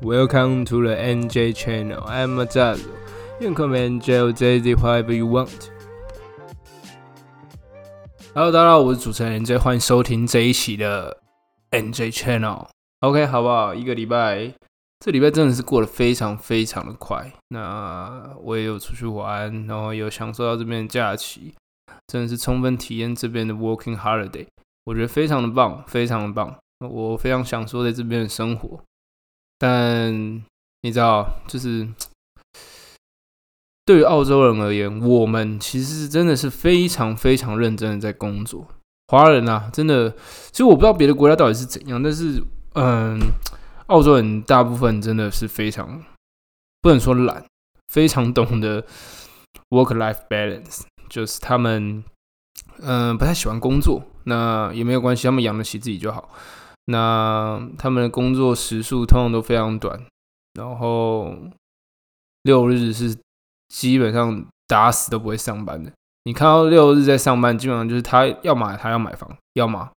Welcome to the NJ channel. I'm Mazal. You can call me NJ or JZ, whatever you want. Hello，大家好，我是主持人 NJ，欢迎收听这一期的 NJ channel。OK，好不好？一个礼拜，这礼拜真的是过得非常非常的快。那我也有出去玩，然后有享受到这边的假期，真的是充分体验这边的 Working Holiday，我觉得非常的棒，非常的棒。我非常享受在这边的生活。但你知道，就是对于澳洲人而言，我们其实是真的是非常非常认真的在工作。华人啊，真的，其实我不知道别的国家到底是怎样，但是，嗯，澳洲人大部分真的是非常不能说懒，非常懂得 work-life balance，就是他们，嗯，不太喜欢工作，那也没有关系，他们养得起自己就好。那他们的工作时数通常都非常短，然后六日是基本上打死都不会上班的。你看到六日在上班，基本上就是他要么他要买房，要么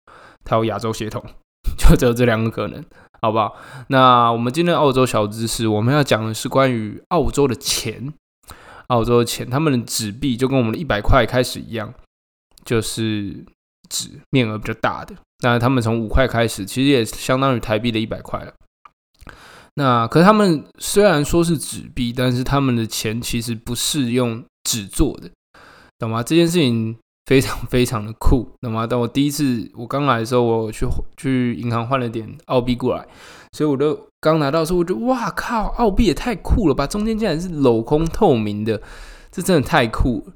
他有亚洲血统，就只有 这两个可能，好不好？那我们今天澳洲小知识，我们要讲的是关于澳洲的钱，澳洲的钱，他们的纸币就跟我们的一百块开始一样，就是纸面额比较大的。那他们从五块开始，其实也相当于台币的一百块了。那可是他们虽然说是纸币，但是他们的钱其实不是用纸做的，懂吗？这件事情非常非常的酷，懂吗？当我第一次我刚来的时候，我去去银行换了点澳币过来，所以我都刚拿到的时候，我就哇靠，澳币也太酷了吧！中间竟然是镂空透明的，这真的太酷了。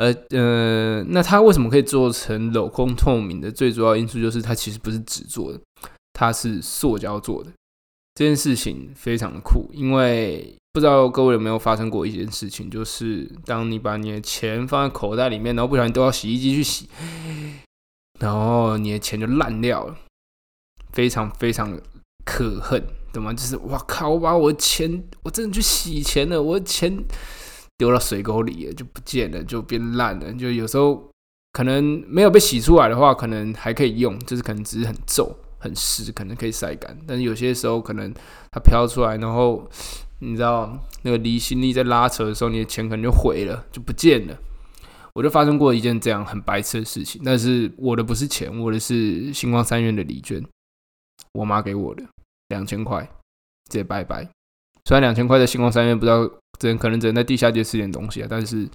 呃呃，那它为什么可以做成镂空透明的？最主要因素就是它其实不是纸做的，它是塑胶做的。这件事情非常的酷，因为不知道各位有没有发生过一件事情，就是当你把你的钱放在口袋里面，然后不小心丢到洗衣机去洗，然后你的钱就烂掉了，非常非常可恨，懂吗？就是哇靠，我把我的钱，我真的去洗钱了，我的钱。丢到水沟里就不见了，就变烂了。就有时候可能没有被洗出来的话，可能还可以用，就是可能只是很皱、很湿，可能可以晒干。但是有些时候可能它飘出来，然后你知道那个离心力在拉扯的时候，你的钱可能就毁了，就不见了。我就发生过一件这样很白痴的事情，但是我的不是钱，我的是星光三院的礼券，我妈给我的两千块，直接拜拜。虽然两千块在星光三院不知道。只可能只能在地下街吃点东西啊，但是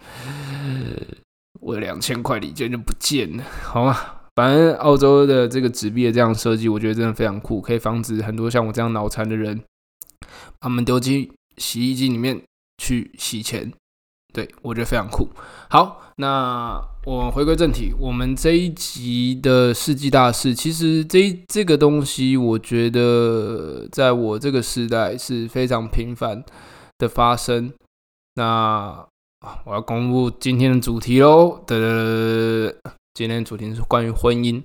我两千块礼券就不见了，好吗？反正澳洲的这个纸币的这样设计，我觉得真的非常酷，可以防止很多像我这样脑残的人，把他们丢进洗衣机里面去洗钱。对我觉得非常酷。好，那我回归正题，我们这一集的世纪大事，其实这这个东西，我觉得在我这个时代是非常频繁。的发生，那我要公布今天的主题喽。的今天的主题是关于婚姻。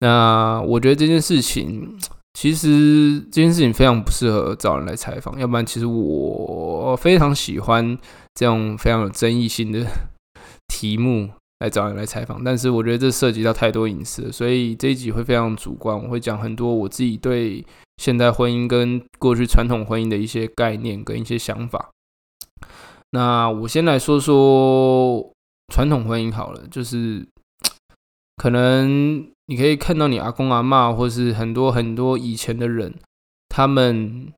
那我觉得这件事情，其实这件事情非常不适合找人来采访。要不然，其实我非常喜欢这种非常有争议性的 题目来找你来采访。但是，我觉得这涉及到太多隐私，所以这一集会非常主观。我会讲很多我自己对。现代婚姻跟过去传统婚姻的一些概念跟一些想法。那我先来说说传统婚姻好了，就是 可能你可以看到你阿公阿妈，或是很多很多以前的人，他们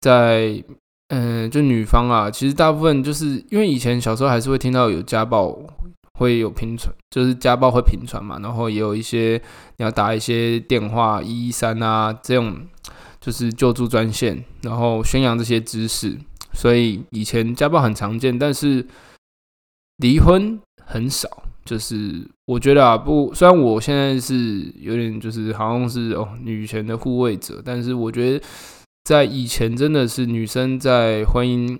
在嗯，就女方啊，其实大部分就是因为以前小时候还是会听到有家暴。会有频传，就是家暴会频传嘛，然后也有一些你要打一些电话一一三啊，这种就是救助专线，然后宣扬这些知识。所以以前家暴很常见，但是离婚很少。就是我觉得啊，不，虽然我现在是有点就是好像是哦女权的护卫者，但是我觉得在以前真的是女生在婚姻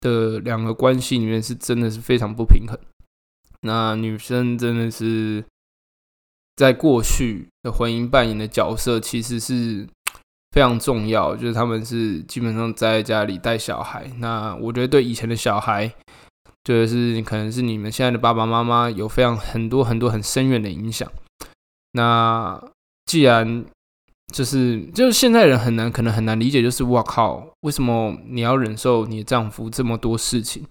的两个关系里面是真的是非常不平衡。那女生真的是在过去的婚姻扮演的角色，其实是非常重要。就是他们是基本上在家里带小孩。那我觉得对以前的小孩，就是可能是你们现在的爸爸妈妈有非常很多很多很深远的影响。那既然就是就是现在人很难，可能很难理解，就是哇靠，为什么你要忍受你的丈夫这么多事情，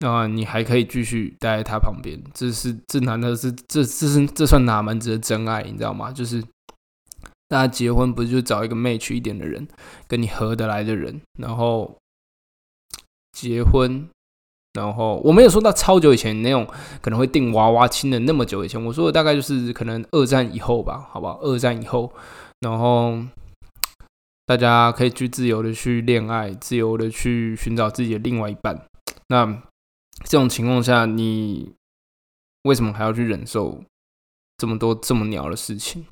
那你还可以继续待在他旁边？这是这难道是这这是这算哪门子的真爱？你知道吗？就是大家结婚不是就找一个 match 一点的人，跟你合得来的人，然后结婚。然后我没有说到超久以前那。种可能会订娃娃亲的那。么久以前，我说的大概就是可能二战以后吧，好不好？二战以后，然后大家可以去自由的去恋爱，自由的去寻找自己的另外一半。那。这种情况下，你为什么还要去忍受这么多这么鸟的事情？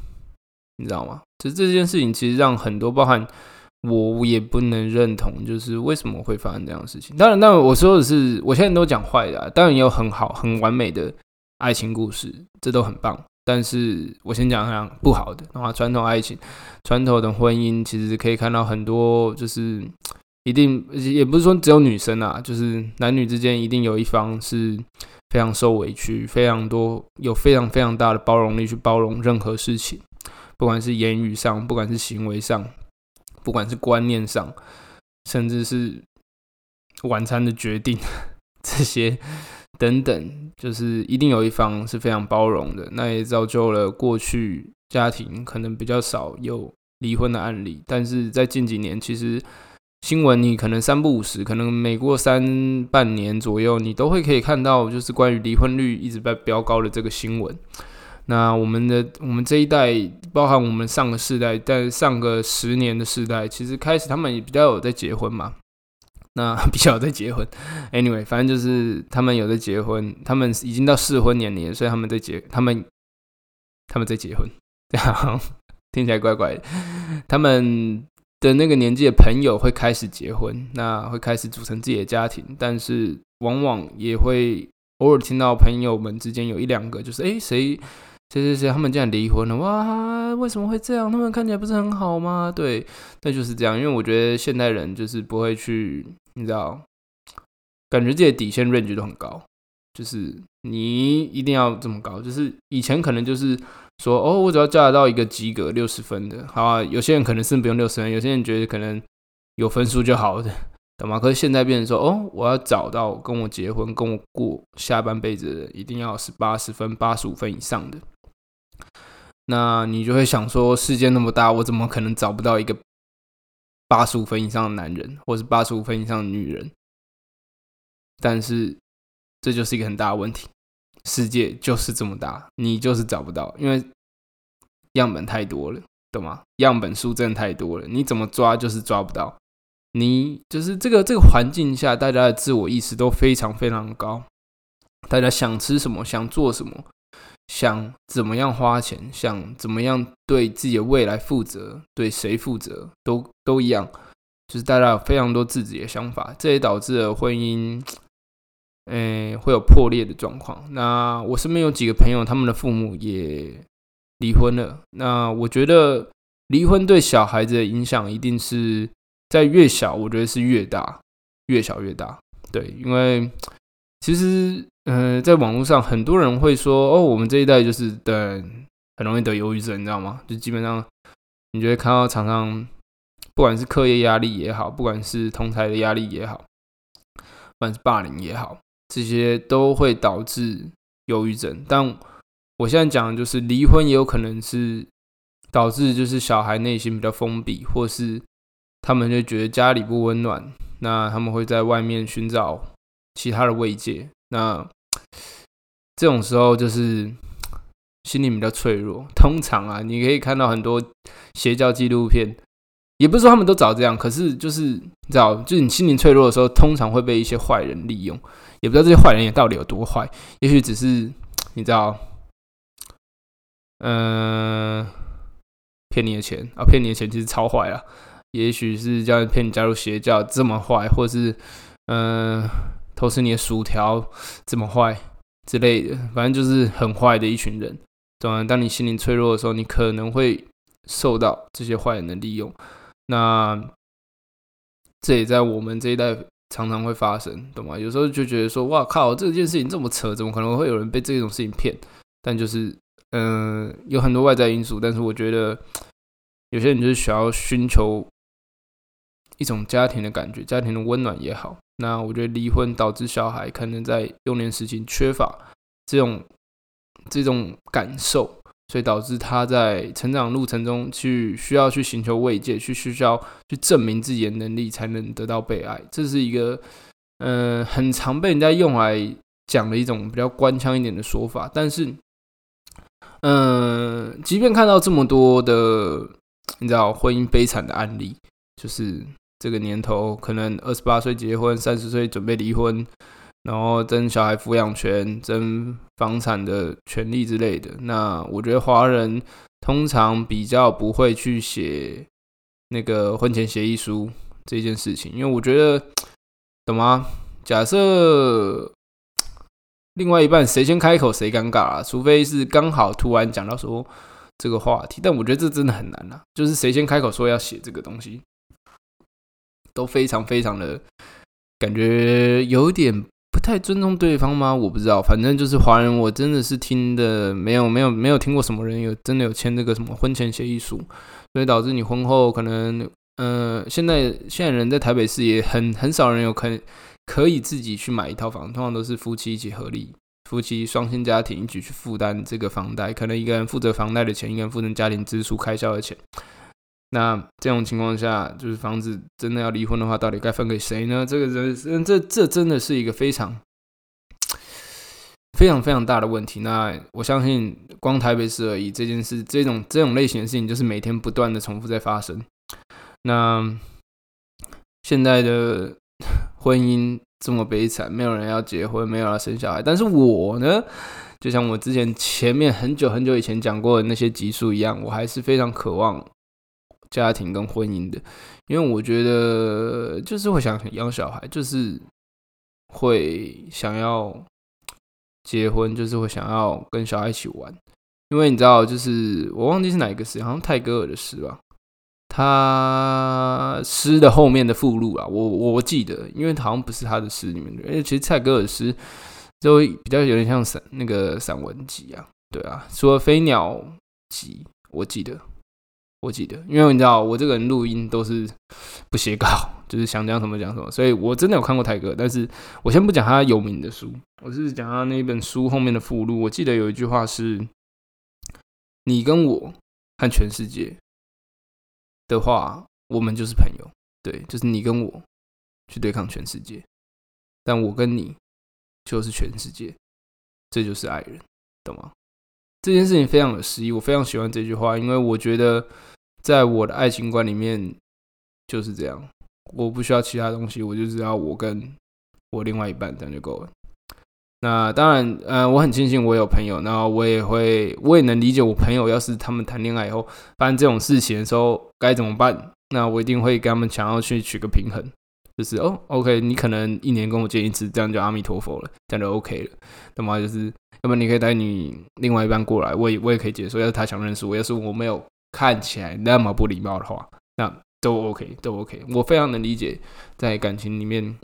你知道吗？就这件事情，其实让很多包含。我也不能认同，就是为什么会发生这样的事情。当然，当然我说的是，我现在都讲坏的，当然也有很好、很完美的爱情故事，这都很棒。但是我先讲讲不好的，的话，传统爱情、传统的婚姻，其实可以看到很多，就是一定也不是说只有女生啊，就是男女之间一定有一方是非常受委屈，非常多有非常非常大的包容力去包容任何事情，不管是言语上，不管是行为上。不管是观念上，甚至是晚餐的决定，这些等等，就是一定有一方是非常包容的。那也造就了过去家庭可能比较少有离婚的案例。但是在近几年，其实新闻你可能三不五时，可能每过三半年左右，你都会可以看到，就是关于离婚率一直在飙高的这个新闻。那我们的我们这一代，包含我们上个世代，但上个十年的世代，其实开始他们也比较有在结婚嘛。那比较有在结婚，anyway，反正就是他们有在结婚，他们已经到适婚年龄，所以他们在结，他们他们在结婚，这 样听起来怪怪的。他们的那个年纪的朋友会开始结婚，那会开始组成自己的家庭，但是往往也会偶尔听到朋友们之间有一两个，就是哎谁。谁谁谁，他们竟然离婚了哇？为什么会这样？他们看起来不是很好吗？对，那就是这样。因为我觉得现代人就是不会去，你知道，感觉自己的底线 range 都很高，就是你一定要这么高。就是以前可能就是说，哦，我只要嫁得到一个及格六十分的，好啊。有些人可能是不用六十分，有些人觉得可能有分数就好的，懂吗？可是现在变成说，哦，我要找到跟我结婚、跟我过下半辈子的，一定要是八十分、八十五分以上的。那你就会想说，世界那么大，我怎么可能找不到一个八十五分以上的男人，或是八十五分以上的女人？但是这就是一个很大的问题，世界就是这么大，你就是找不到，因为样本太多了，懂吗？样本数真的太多了，你怎么抓就是抓不到。你就是这个这个环境下，大家的自我意识都非常非常高，大家想吃什么，想做什么。想怎么样花钱，想怎么样对自己的未来负责，对谁负责都都一样，就是大家有非常多自己的想法，这也导致了婚姻，诶会有破裂的状况。那我身边有几个朋友，他们的父母也离婚了。那我觉得离婚对小孩子的影响一定是在越小，我觉得是越大，越小越大。对，因为其实。嗯，在网络上很多人会说，哦，我们这一代就是的很容易得忧郁症，你知道吗？就基本上，你就会看到常常，不管是课业压力也好，不管是同台的压力也好，不管是霸凌也好，这些都会导致忧郁症。但我现在讲的就是离婚也有可能是导致，就是小孩内心比较封闭，或是他们就觉得家里不温暖，那他们会在外面寻找其他的慰藉。那这种时候就是心灵比较脆弱。通常啊，你可以看到很多邪教纪录片，也不是说他们都找这样，可是就是你知道，就是你心灵脆弱的时候，通常会被一些坏人利用。也不知道这些坏人也到底有多坏，也许只是你知道，嗯，骗你的钱啊，骗你的钱其实超坏啊。也许是叫骗你加入邪教这么坏，或者是嗯。偷吃你的薯条这么坏之类的，反正就是很坏的一群人。当然？当你心灵脆弱的时候，你可能会受到这些坏人的利用。那这也在我们这一代常常会发生，懂吗？有时候就觉得说，哇靠，这件事情这么扯，怎么可能会有人被这种事情骗？但就是，嗯，有很多外在因素。但是我觉得，有些人就是需要寻求一种家庭的感觉，家庭的温暖也好。那我觉得离婚导致小孩可能在幼年时期缺乏这种这种感受，所以导致他在成长路程中去需要去寻求慰藉，去需要去证明自己的能力才能得到被爱。这是一个嗯很常被人家用来讲的一种比较官腔一点的说法，但是嗯，即便看到这么多的你知道婚姻悲惨的案例，就是。这个年头，可能二十八岁结婚，三十岁准备离婚，然后争小孩抚养权、争房产的权利之类的。那我觉得华人通常比较不会去写那个婚前协议书这件事情，因为我觉得，懂吗？假设另外一半谁先开口谁尴尬啊，除非是刚好突然讲到说这个话题，但我觉得这真的很难啊，就是谁先开口说要写这个东西。都非常非常的感觉有点太尊重对方吗？我不知道，反正就是华人，我真的是听的没有没有没有听过什么人有真的有签这个什么婚前协议书，所以导致你婚后可能，呃，现在现在人在台北市也很很少人有可可以自己去买一套房，通常都是夫妻一起合力，夫妻双薪家庭一起去负担这个房贷，可能一个人负责房贷的钱，一个人负责家庭支出开销的钱。那这种情况下，就是房子真的要离婚的话，到底该分给谁呢？这个人，这这真的是一个非常非常非常大的问题。那我相信，光台北市而已，这件事，这种这种类型的事情，就是每天不断的重复在发生。那现在的 婚姻这么悲惨，没有人要结婚，没有要生小孩，但是我呢，就像我之前前面很久很久以前讲过的那些集数一样，我还是非常渴望。家庭跟婚姻的，因为我觉得就是会想养小孩，就是会想要结婚，就是会想要跟小孩一起玩。因为你知道，就是我忘记是哪一个诗，好像泰戈尔的诗吧。他诗的后面的附录啊，我我记得，因为好像不是他的诗里面的，因为其实泰戈尔诗就比较有点像散那个散文集啊，对啊，除了飞鸟集，我记得。我记得，因为你知道我这个人录音都是不写稿，就是想讲什么讲什么，所以我真的有看过泰戈，但是我先不讲他有名的书，我是讲他那本书后面的附录。我记得有一句话是：“你跟我和全世界的话，我们就是朋友。”对，就是你跟我去对抗全世界，但我跟你就是全世界，这就是爱人，懂吗？这件事情非常有诗意，我非常喜欢这句话，因为我觉得。在我的爱情观里面就是这样，我不需要其他东西，我就知道我跟我另外一半这样就够了。那当然，呃，我很庆幸我有朋友，然后我也会，我也能理解我朋友要是他们谈恋爱以后发生这种事情的时候该怎么办。那我一定会跟他们想要去取个平衡，就是哦，OK，你可能一年跟我见一次，这样就阿弥陀佛了，这样就 OK 了。那么就是，要么你可以带你另外一半过来，我也我也可以接受。要是他想认识我，要是我没有。看起来那么不礼貌的话，那都 OK，都 OK。我非常能理解，在感情里面，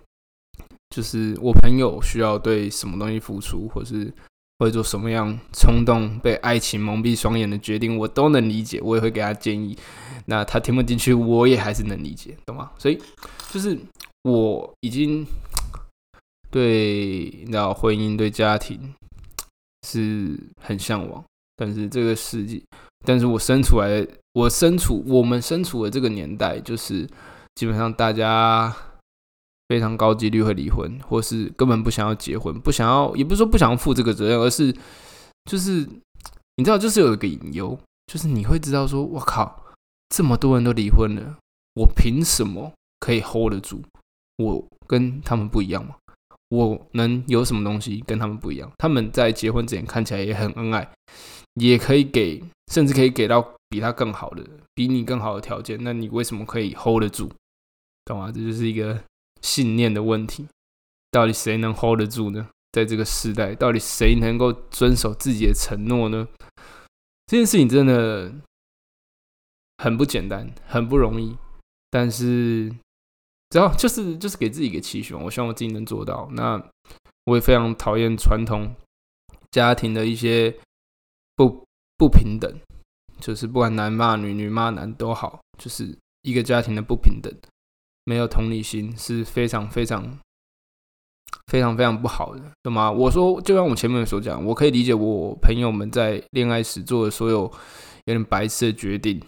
就是我朋友需要对什么东西付出，或是会做什么样冲动、被爱情蒙蔽双眼的决定，我都能理解。我也会给他建议。那他听不进去，我也还是能理解，懂吗？所以就是我已经对，你知道，婚姻对家庭是很向往，但是这个世界。但是我身处来，我身处我们身处的这个年代，就是基本上大家非常高几率会离婚，或是根本不想要结婚，不想要，也不是说不想要负这个责任，而是就是你知道，就是有一个隐忧，就是你会知道说，我靠，这么多人都离婚了，我凭什么可以 hold 得住？我跟他们不一样吗？我能有什么东西跟他们不一样？他们在结婚之前看起来也很恩爱。也可以给，甚至可以给到比他更好的、比你更好的条件。那你为什么可以 hold 得住？懂吗？这就是一个信念的问题。到底谁能 hold 得住呢？在这个时代，到底谁能够遵守自己的承诺呢？这件事情真的很不简单，很不容易。但是，只要就是就是给自己一个期许，我希望我自己能做到。那我也非常讨厌传统家庭的一些。不不平等，就是不管男骂女、女骂男都好，就是一个家庭的不平等，没有同理心是非常非常非常非常不好的，懂吗？我说，就像我前面所讲，我可以理解我朋友们在恋爱时做的所有有点白痴的决定，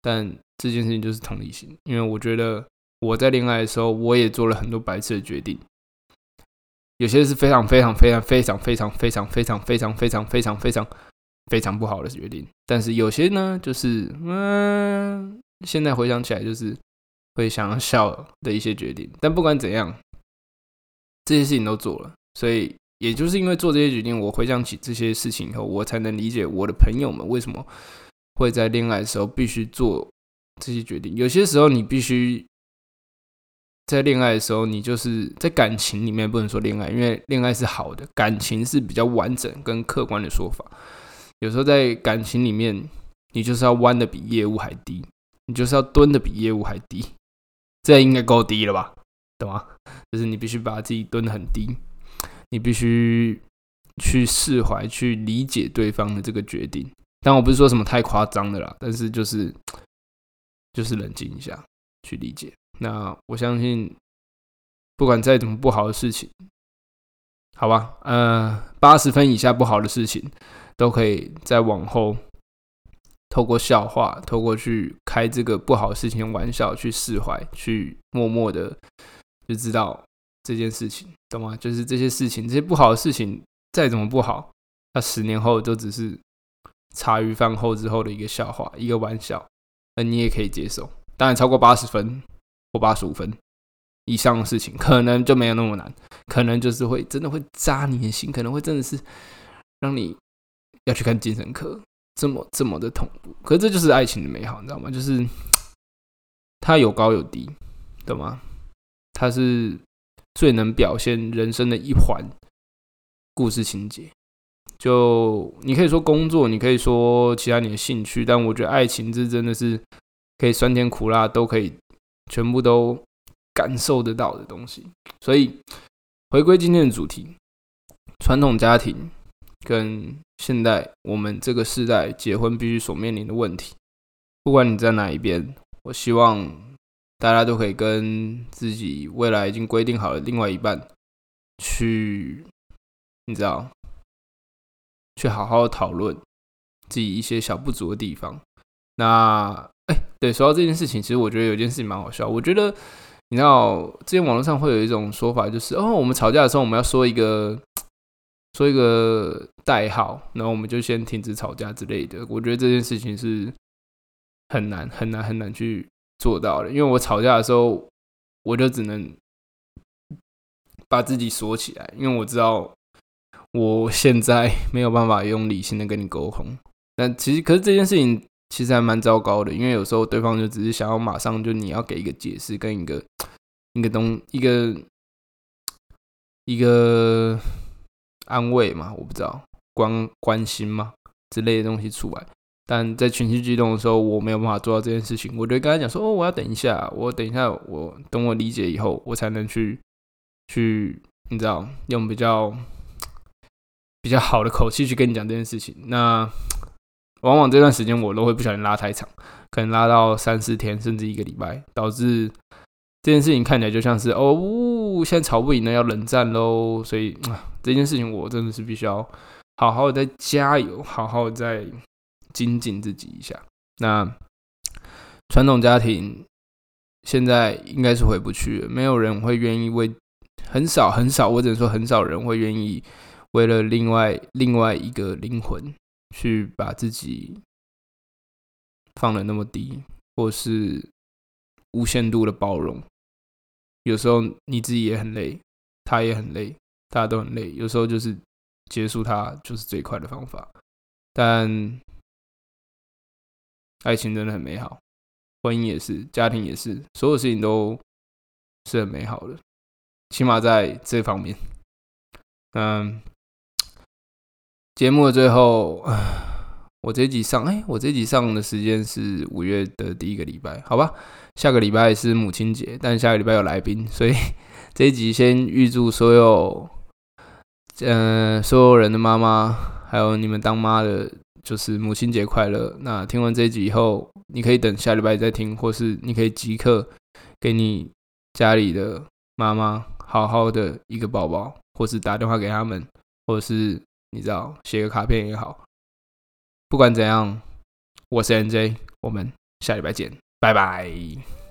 但这件事情就是同理心，因为我觉得我在恋爱的时候，我也做了很多白痴的决定。有些是非常非常非常非常非常非常非常非常非常非常非常非常不好的决定，但是有些呢，就是嗯，现在回想起来就是会想要笑的一些决定。但不管怎样，这些事情都做了，所以也就是因为做这些决定，我回想起这些事情以后，我才能理解我的朋友们为什么会在恋爱的时候必须做这些决定。有些时候你必须。在恋爱的时候，你就是在感情里面不能说恋爱，因为恋爱是好的，感情是比较完整跟客观的说法。有时候在感情里面，你就是要弯的比业务还低，你就是要蹲的比业务还低，这应该够低了吧？懂吗？就是你必须把自己蹲的很低，你必须去释怀、去理解对方的这个决定。但我不是说什么太夸张的啦，但是就是就是冷静一下，去理解。那我相信，不管再怎么不好的事情，好吧，呃，八十分以下不好的事情，都可以再往后透过笑话，透过去开这个不好事情玩笑去释怀，去默默的就知道这件事情，懂吗？就是这些事情，这些不好的事情再怎么不好，它十年后都只是茶余饭后之后的一个笑话，一个玩笑，那你也可以接受。当然，超过八十分。或八十五分以上的事情，可能就没有那么难，可能就是会真的会扎你的心，可能会真的是让你要去看精神科，这么这么的痛苦。可这就是爱情的美好，你知道吗？就是它有高有低，懂吗？它是最能表现人生的一环故事情节。就你可以说工作，你可以说其他你的兴趣，但我觉得爱情这真的是可以酸甜苦辣都可以。全部都感受得到的东西，所以回归今天的主题，传统家庭跟现代我们这个时代结婚必须所面临的问题，不管你在哪一边，我希望大家都可以跟自己未来已经规定好的另外一半去，你知道，去好好讨论自己一些小不足的地方，那。哎，对，说到这件事情，其实我觉得有件事情蛮好笑。我觉得，你知道，之前网络上会有一种说法，就是哦，我们吵架的时候，我们要说一个说一个代号，然后我们就先停止吵架之类的。我觉得这件事情是很难、很难、很难去做到的。因为我吵架的时候，我就只能把自己锁起来，因为我知道我现在 没有办法用理性的跟你沟通。但其实，可是这件事情。其实还蛮糟糕的，因为有时候对方就只是想要马上就你要给一个解释，跟一个一个东一个一个安慰嘛，我不知道关关心嘛之类的东西出来。但在情绪激动的时候，我没有办法做到这件事情。我就跟他讲说：“哦，我要等一下，我等一下，我等我理解以后，我才能去去，你知道，用比较比较好的口气去跟你讲这件事情。”那。往往这段时间我都会不小心拉太长，可能拉到三四天甚至一个礼拜，导致这件事情看起来就像是哦，现在吵不赢了要冷战喽。所以啊，这件事情我真的是必须要好好的再加油，好好再精进自己一下。那传统家庭现在应该是回不去了，没有人会愿意为很少很少，我只能说很少人会愿意为了另外另外一个灵魂。去把自己放的那么低，或是无限度的包容，有时候你自己也很累，他也很累，大家都很累。有时候就是结束他就是最快的方法。但爱情真的很美好，婚姻也是，家庭也是，所有事情都是很美好的，起码在这方面，嗯。节目的最后，我这集上，哎，我这集上的时间是五月的第一个礼拜，好吧？下个礼拜是母亲节，但下个礼拜有来宾，所以 这一集先预祝所有，嗯，所有人的妈妈，还有你们当妈的，就是母亲节快乐。那听完这一集以后，你可以等下礼拜再听，或是你可以即刻给你家里的妈妈好好的一个抱抱，或是打电话给他们，或者是你知道写个卡片也好。不管怎样我是 nj 我们下礼拜见拜拜。